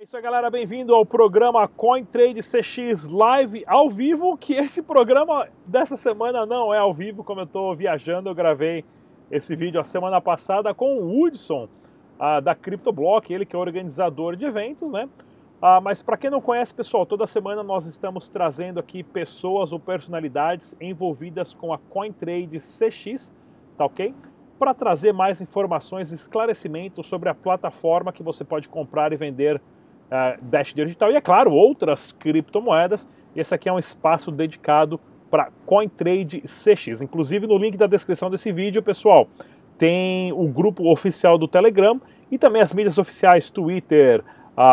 É isso aí, galera. Bem-vindo ao programa CoinTrade CX Live ao vivo. Que esse programa dessa semana não é ao vivo, como eu estou viajando. Eu gravei esse vídeo a semana passada com o Hudson uh, da CryptoBlock, ele que é organizador de eventos, né? Uh, mas para quem não conhece, pessoal, toda semana nós estamos trazendo aqui pessoas ou personalidades envolvidas com a CoinTrade CX, tá ok? Para trazer mais informações e esclarecimentos sobre a plataforma que você pode comprar e vender uh, Dash Digital e, é claro, outras criptomoedas. Esse aqui é um espaço dedicado para CoinTrade CX. Inclusive, no link da descrição desse vídeo, pessoal, tem o grupo oficial do Telegram e também as mídias oficiais Twitter,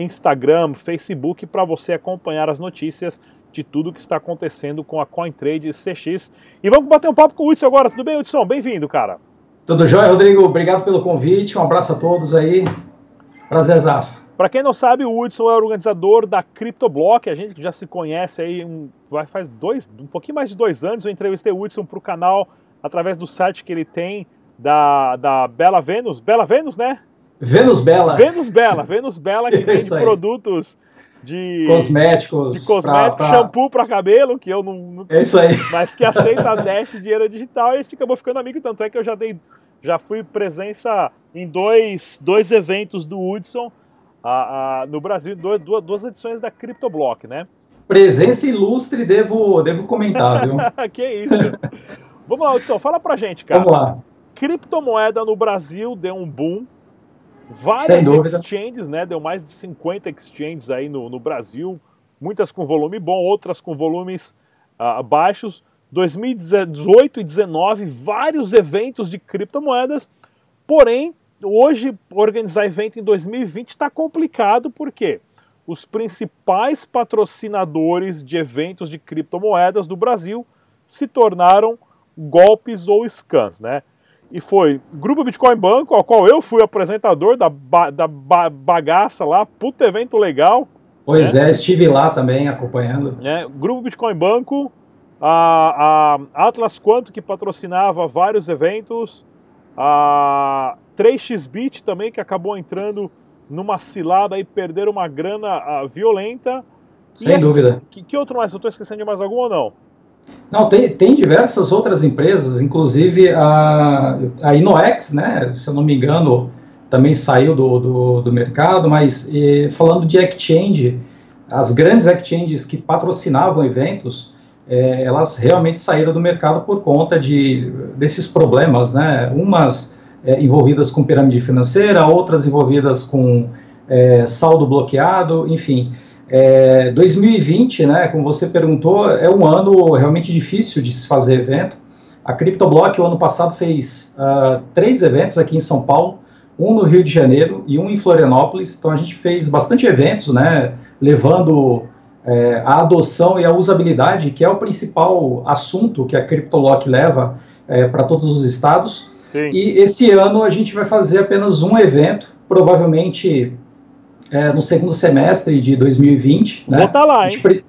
Instagram, Facebook, para você acompanhar as notícias de tudo que está acontecendo com a CoinTrade CX. E vamos bater um papo com o Hudson agora. Tudo bem, Hudson? Bem-vindo, cara. Tudo jóia, Rodrigo. Obrigado pelo convite. Um abraço a todos aí. Prazerzaço. Para quem não sabe, o Hudson é o organizador da CryptoBlock, a gente que já se conhece aí um, vai faz dois, um pouquinho mais de dois anos. Eu entrevistei o Hudson para o canal através do site que ele tem da, da Bela Vênus. Bela Vênus, né? Vênus Bela. Vênus Bela, Vênus Bela, que vende produtos de cosméticos, de cosmético, pra, pra... shampoo para cabelo, que eu não, não, É isso aí. Mas que aceita Dash dinheiro digital e a gente acabou ficando amigo, tanto é que eu já dei já fui presença em dois, dois eventos do Hudson a, a, no Brasil, duas, duas edições da CryptoBlock, né? Presença ilustre, devo, devo comentar, viu? que isso. Vamos lá, Hudson, fala pra gente, cara. Vamos lá. Criptomoeda no Brasil deu um boom. Várias exchanges, né? Deu mais de 50 exchanges aí no, no Brasil. Muitas com volume bom, outras com volumes uh, baixos. 2018 e 2019, vários eventos de criptomoedas. Porém, hoje organizar evento em 2020 está complicado porque os principais patrocinadores de eventos de criptomoedas do Brasil se tornaram golpes ou scans, né? E foi Grupo Bitcoin Banco, ao qual eu fui apresentador da, ba da ba bagaça lá, puto evento legal. Pois né? é, estive lá também acompanhando. É, Grupo Bitcoin Banco, a, a Atlas Quanto, que patrocinava vários eventos, a 3xBit também, que acabou entrando numa cilada e perderam uma grana uh, violenta. Sem essas, dúvida. Que, que, outro mais? Eu estou esquecendo de mais algum ou não? Não, tem, tem diversas outras empresas, inclusive a, a Inoex, né, se eu não me engano, também saiu do, do, do mercado, mas e, falando de exchange, as grandes exchanges que patrocinavam eventos, é, elas realmente saíram do mercado por conta de, desses problemas, né? Umas é, envolvidas com pirâmide financeira, outras envolvidas com é, saldo bloqueado, enfim. 2020, é, né, como você perguntou, é um ano realmente difícil de se fazer evento. A CryptoBlock, o ano passado, fez uh, três eventos aqui em São Paulo, um no Rio de Janeiro e um em Florianópolis. Então a gente fez bastante eventos, né, levando é, a adoção e a usabilidade, que é o principal assunto que a CryptoLock leva é, para todos os estados. Sim. E esse ano a gente vai fazer apenas um evento, provavelmente é, no segundo semestre de 2020. Vou estar né? tá lá, hein?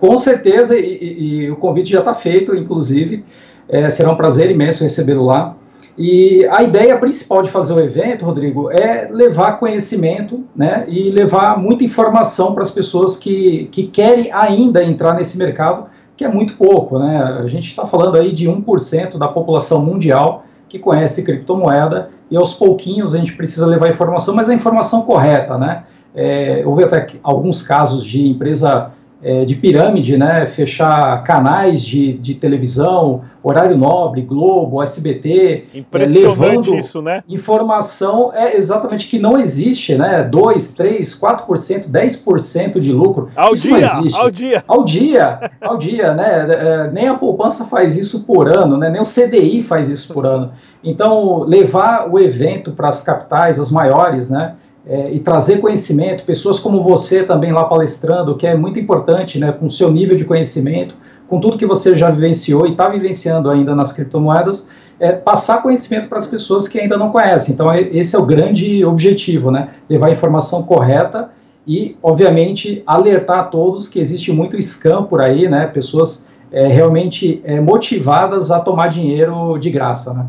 Com certeza, e, e, e, o convite já está feito, inclusive. É, será um prazer imenso recebê-lo lá. E a ideia principal de fazer o evento, Rodrigo, é levar conhecimento né, e levar muita informação para as pessoas que, que querem ainda entrar nesse mercado, que é muito pouco. Né? A gente está falando aí de 1% da população mundial que conhece criptomoeda e aos pouquinhos a gente precisa levar informação, mas a informação correta. Né? É, houve até alguns casos de empresa é, de pirâmide, né, fechar canais de, de televisão, horário nobre, Globo, SBT, é, levando isso, né? informação é exatamente que não existe, né, 2, 3, 4%, 10% de lucro, ao isso dia, não existe. Ao dia, ao dia, ao dia, né, é, nem a poupança faz isso por ano, né, nem o CDI faz isso por ano. Então, levar o evento para as capitais, as maiores, né, é, e trazer conhecimento, pessoas como você também lá palestrando, que é muito importante, né, com o seu nível de conhecimento, com tudo que você já vivenciou e está vivenciando ainda nas criptomoedas, é, passar conhecimento para as pessoas que ainda não conhecem. Então, é, esse é o grande objetivo, né, levar a informação correta e, obviamente, alertar a todos que existe muito scam por aí, né, pessoas é, realmente é, motivadas a tomar dinheiro de graça, né.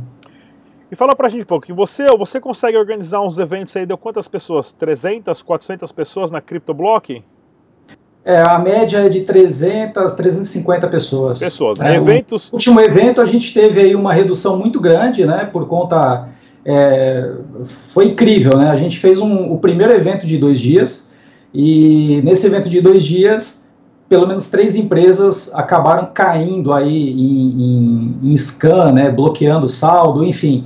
E fala pra gente um pouco, que você, você consegue organizar uns eventos aí, deu quantas pessoas? 300, 400 pessoas na CryptoBlock? É, a média é de 300, 350 pessoas. Pessoas, né? É, Eventos... O último evento a gente teve aí uma redução muito grande, né, por conta... É, foi incrível, né? A gente fez um, o primeiro evento de dois dias e nesse evento de dois dias, pelo menos três empresas acabaram caindo aí em, em, em scan, né, bloqueando saldo, enfim.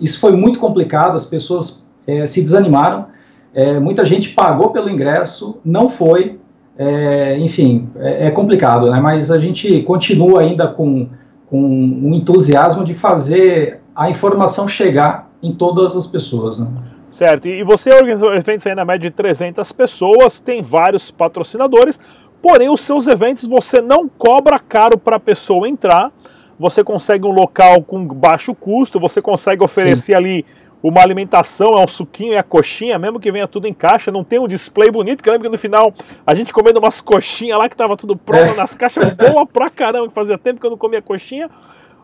Isso foi muito complicado, as pessoas é, se desanimaram, é, muita gente pagou pelo ingresso, não foi, é, enfim, é, é, complicado, né? Mas a gente continua ainda com, com um entusiasmo de fazer a informação chegar em todas as pessoas, né? Certo, e você organizou eventos aí na média de 300 pessoas, tem vários patrocinadores, porém os seus eventos você não cobra caro para a pessoa entrar, você consegue um local com baixo custo, você consegue oferecer Sim. ali uma alimentação, é um suquinho e a coxinha, mesmo que venha tudo em caixa, não tem um display bonito, que eu lembro que no final a gente comendo umas coxinhas lá que tava tudo pronto é. nas caixas, boa pra caramba, que fazia tempo que eu não comia coxinha,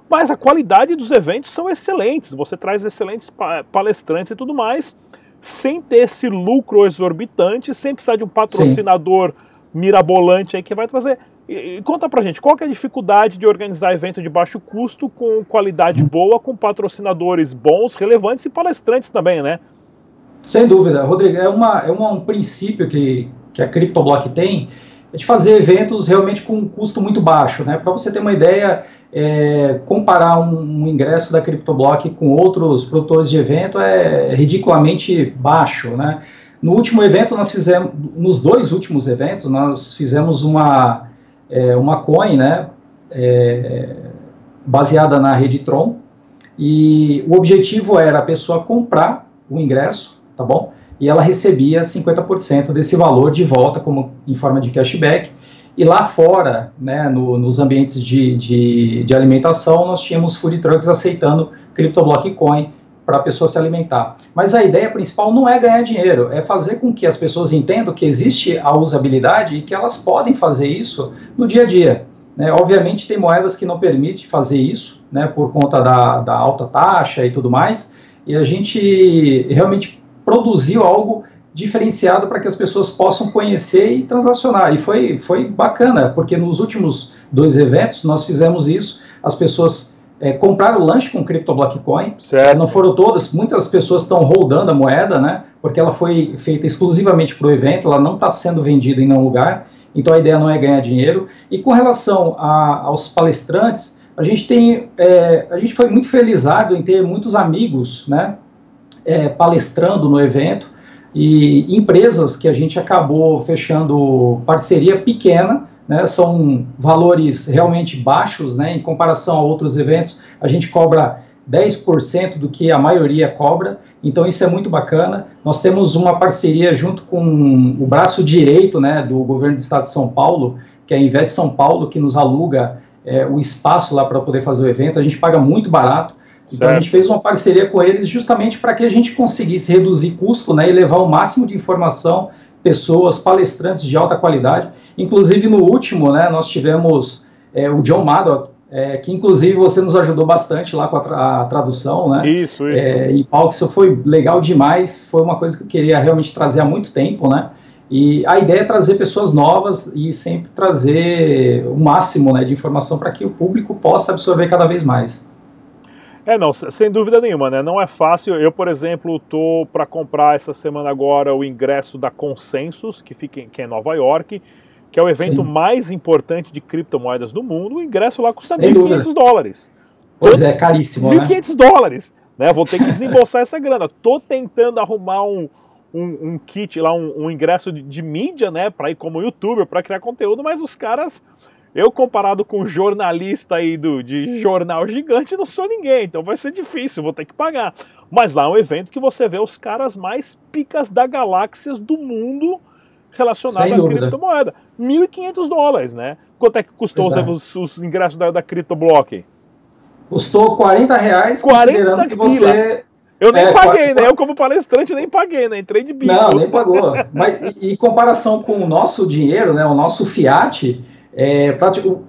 mas a qualidade dos eventos são excelentes, você traz excelentes palestrantes e tudo mais, sem ter esse lucro exorbitante, sem precisar de um patrocinador Sim. mirabolante aí que vai trazer e, conta pra gente, qual é a dificuldade de organizar evento de baixo custo com qualidade boa, com patrocinadores bons, relevantes e palestrantes também, né? Sem dúvida, Rodrigo, é, uma, é uma, um princípio que, que a CryptoBlock tem, é de fazer eventos realmente com um custo muito baixo, né? Para você ter uma ideia, é, comparar um, um, ingresso da CryptoBlock com outros produtores de evento é ridiculamente baixo, né? No último evento nós fizemos, nos dois últimos eventos nós fizemos uma é, uma coin, né, é, baseada na rede Tron, e o objetivo era a pessoa comprar o ingresso, tá bom? E ela recebia 50% desse valor de volta como em forma de cashback. E lá fora, né, no, nos ambientes de, de, de, alimentação, nós tínhamos food trucks aceitando CryptoBlock Coin para a pessoa se alimentar. Mas a ideia principal não é ganhar dinheiro, é fazer com que as pessoas entendam que existe a usabilidade e que elas podem fazer isso no dia a dia. Né? Obviamente, tem moedas que não permitem fazer isso, né, por conta da, da alta taxa e tudo mais, e a gente realmente produziu algo diferenciado para que as pessoas possam conhecer e transacionar. E foi, foi bacana, porque nos últimos dois eventos nós fizemos isso, as pessoas é, compraram o lanche com CryptoBlock Coin. Certo. Não foram todas, muitas pessoas estão rodando a moeda, né? Porque ela foi feita exclusivamente para o evento, ela não está sendo vendida em nenhum lugar. Então a ideia não é ganhar dinheiro. E com relação a, aos palestrantes, a gente tem, é, a gente foi muito felizado em ter muitos amigos, né? É, palestrando no evento e empresas que a gente acabou fechando parceria pequena né, são valores realmente baixos, né, em comparação a outros eventos, a gente cobra 10% do que a maioria cobra, então isso é muito bacana. Nós temos uma parceria junto com o braço direito né, do governo do estado de São Paulo, que é a Invest São Paulo, que nos aluga é, o espaço lá para poder fazer o evento, a gente paga muito barato, Certo. Então a gente fez uma parceria com eles justamente para que a gente conseguisse reduzir custo né, e levar o máximo de informação pessoas, palestrantes de alta qualidade. Inclusive, no último, né, nós tivemos é, o John Maddock, é, que inclusive você nos ajudou bastante lá com a, tra a tradução, né? Isso, isso. É, e Paulo, isso foi legal demais, foi uma coisa que eu queria realmente trazer há muito tempo, né? E a ideia é trazer pessoas novas e sempre trazer o máximo né, de informação para que o público possa absorver cada vez mais. É, não, sem dúvida nenhuma, né? Não é fácil. Eu, por exemplo, tô para comprar essa semana agora o ingresso da Consensus, que fica em, que é em Nova York, que é o evento Sim. mais importante de criptomoedas do mundo. O ingresso lá custa 1.500 dólares. Pois é, caríssimo, 1.500 né? dólares, né? Vou ter que desembolsar essa grana. Tô tentando arrumar um, um, um kit lá, um, um ingresso de, de mídia, né, para ir como youtuber, para criar conteúdo, mas os caras eu, comparado com um jornalista aí do, de jornal gigante, não sou ninguém, então vai ser difícil, vou ter que pagar. Mas lá é um evento que você vê os caras mais picas da galáxias do mundo relacionado à criptomoeda. 1.500 dólares, né? Quanto é que custou os, os, ingressos da, da CryptoBlock? Custou 40 reais, 40 considerando que você... Eu nem é, paguei, né? Eu, como palestrante, nem paguei, né? Entrei de bico. Não, nem pagou. Mas em comparação com o nosso dinheiro, né? O nosso fiat, é,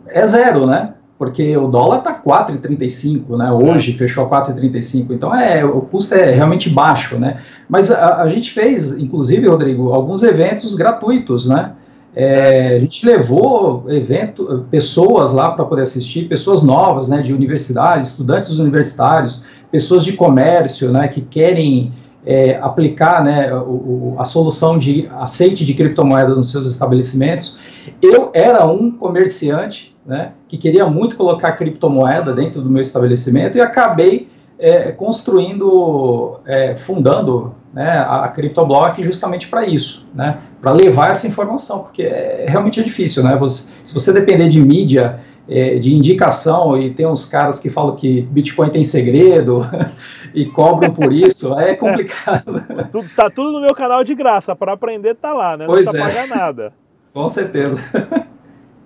é zero, né? porque o dólar está 4,35, né? Hoje fechou a 4,35, então é, o custo é realmente baixo, né? Mas a, a gente fez, inclusive, Rodrigo, alguns eventos gratuitos, né? É, a gente levou evento, pessoas lá para poder assistir, pessoas novas, né, de universidades, estudantes universitários, pessoas de comércio, né, que querem é, aplicar, né, o, a solução de aceite de criptomoeda nos seus estabelecimentos. Eu era um comerciante, né, que queria muito colocar criptomoeda dentro do meu estabelecimento e acabei é, construindo, é, fundando né, a CryptoBlock justamente para isso, né, para levar essa informação, porque é, realmente é difícil, né, você, se você depender de mídia, é, de indicação, e tem uns caras que falam que Bitcoin tem segredo e cobram por isso, é complicado. Tudo, tá tudo no meu canal de graça, para aprender tá lá, né, não pois precisa é. pagar nada. Com certeza.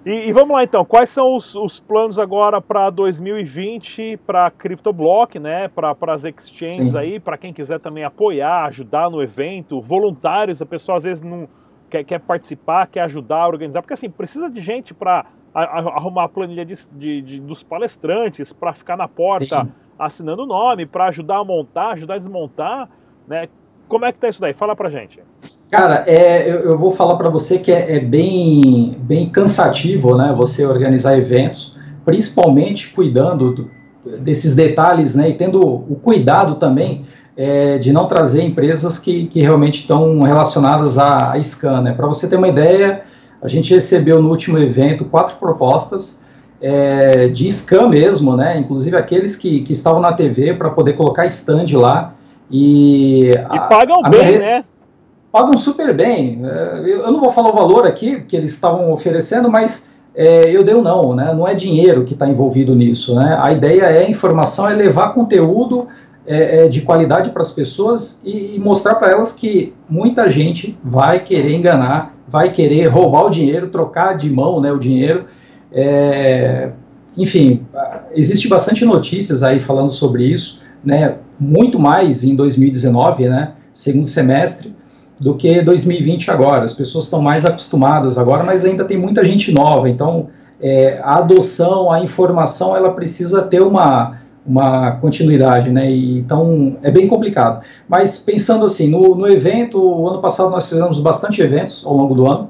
E, e, vamos lá então, quais são os, os planos agora para 2020 para CryptoBlock, né? Para as exchanges Sim. aí, para quem quiser também apoiar, ajudar no evento, voluntários, a pessoa às vezes não quer, quer participar, quer ajudar a organizar, porque assim, precisa de gente para arrumar a planilha de, de, de dos palestrantes, para ficar na porta Sim. assinando o nome, para ajudar a montar, ajudar a desmontar, né? Como é que tá isso daí? Fala pra gente. Cara, é, eu, eu vou falar para você que é, é, bem, bem cansativo, né? Você organizar eventos, principalmente cuidando do, desses detalhes, né? E tendo o cuidado também é, de não trazer empresas que, que realmente estão relacionadas à, à scan, né? Para você ter uma ideia, a gente recebeu no último evento quatro propostas é, de scan mesmo, né? Inclusive aqueles que, que estavam na TV para poder colocar stand lá. E, e pagam a, a bem, minha... né? pagam super bem. É, eu não vou falar o valor aqui que eles estavam oferecendo, mas é, eu dei um não, né? Não é dinheiro que está envolvido nisso, né? A ideia é informação, é levar conteúdo é, é de qualidade para as pessoas e, e mostrar para elas que muita gente vai querer enganar, vai querer roubar o dinheiro, trocar de mão, né? O dinheiro. É, enfim, existe bastante notícias aí falando sobre isso, né? Muito mais em 2019, né? Segundo semestre do que 2020 agora. As pessoas estão mais acostumadas agora, mas ainda tem muita gente nova. Então, é, a adoção, a informação, ela precisa ter uma, uma continuidade, né? E, então, é bem complicado. Mas pensando assim, no, no evento, o ano passado nós fizemos bastante eventos ao longo do ano.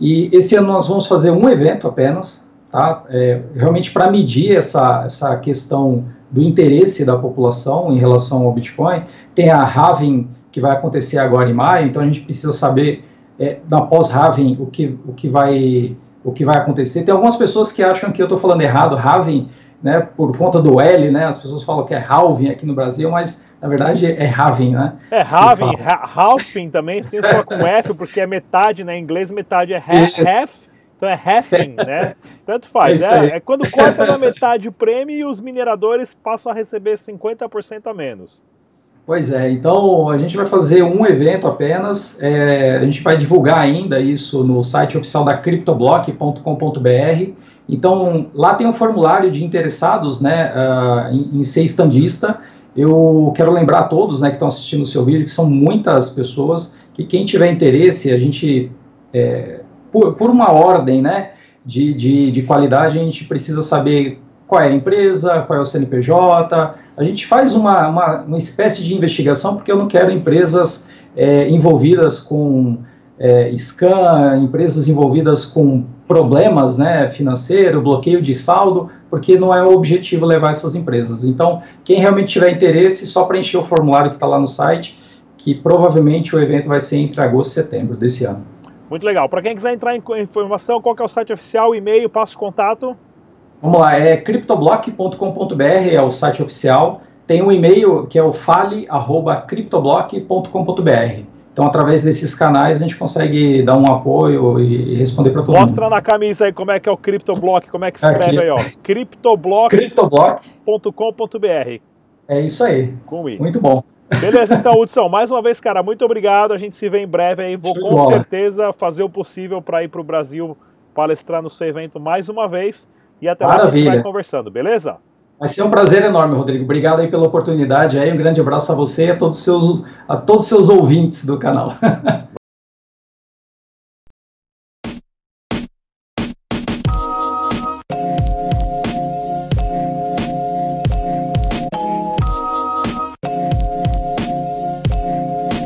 E esse ano nós vamos fazer um evento apenas, tá? É, realmente para medir essa, essa questão do interesse da população em relação ao Bitcoin. Tem a Having que vai acontecer agora em maio, então a gente precisa saber é, na pós-Raven o que, o, que vai, o que vai acontecer. Tem algumas pessoas que acham que eu estou falando errado, Raven, né, por conta do L, né, as pessoas falam que é Halving aqui no Brasil, mas na verdade é Raven, né? É Raven, Halving também, tem só com F, porque é metade, né, em inglês metade é half, então é halving, né? Tanto faz, é, é, é, quando corta na metade o prêmio e os mineradores passam a receber 50% a menos. Pois é, então a gente vai fazer um evento apenas, é, a gente vai divulgar ainda isso no site oficial da CryptoBlock.com.br. Então lá tem um formulário de interessados né, uh, em, em, ser estandista. Eu quero lembrar a todos né, que estão assistindo o seu vídeo, que são muitas pessoas, que quem tiver interesse, a gente, é, por, por uma ordem né, de, de, de qualidade, a gente precisa saber qual é a empresa, qual é o CNPJ. A gente faz uma, uma, uma espécie de investigação, porque eu não quero empresas é, envolvidas com é, scan, empresas envolvidas com problemas né, financeiro, bloqueio de saldo, porque não é o objetivo levar essas empresas. Então, quem realmente tiver interesse, só preencher o formulário que está lá no site, que provavelmente o evento vai ser entre agosto e setembro desse ano. Muito legal. Para quem quiser entrar em informação, qual é o site oficial, e-mail, passo contato? Vamos lá, é criptoblock.com.br, é o site oficial. Tem um e-mail que é o fale.criptoblock.com.br. Então, através desses canais, a gente consegue dar um apoio e responder para todo Mostra mundo. Mostra na camisa aí como é que é o CryptoBlock, como é que escreve Aqui. aí, ó. criptoblock.com.br. É isso aí. Com I. Muito bom. Beleza, então, Hudson, mais uma vez, cara, muito obrigado. A gente se vê em breve aí. Vou com certeza fazer o possível para ir para o Brasil palestrar no seu evento mais uma vez. E até Maravilha. lá a gente vai conversando, beleza? Vai ser um prazer enorme, Rodrigo. Obrigado aí pela oportunidade. Aí um grande abraço a você e a todos os seus, a todos os seus ouvintes do canal.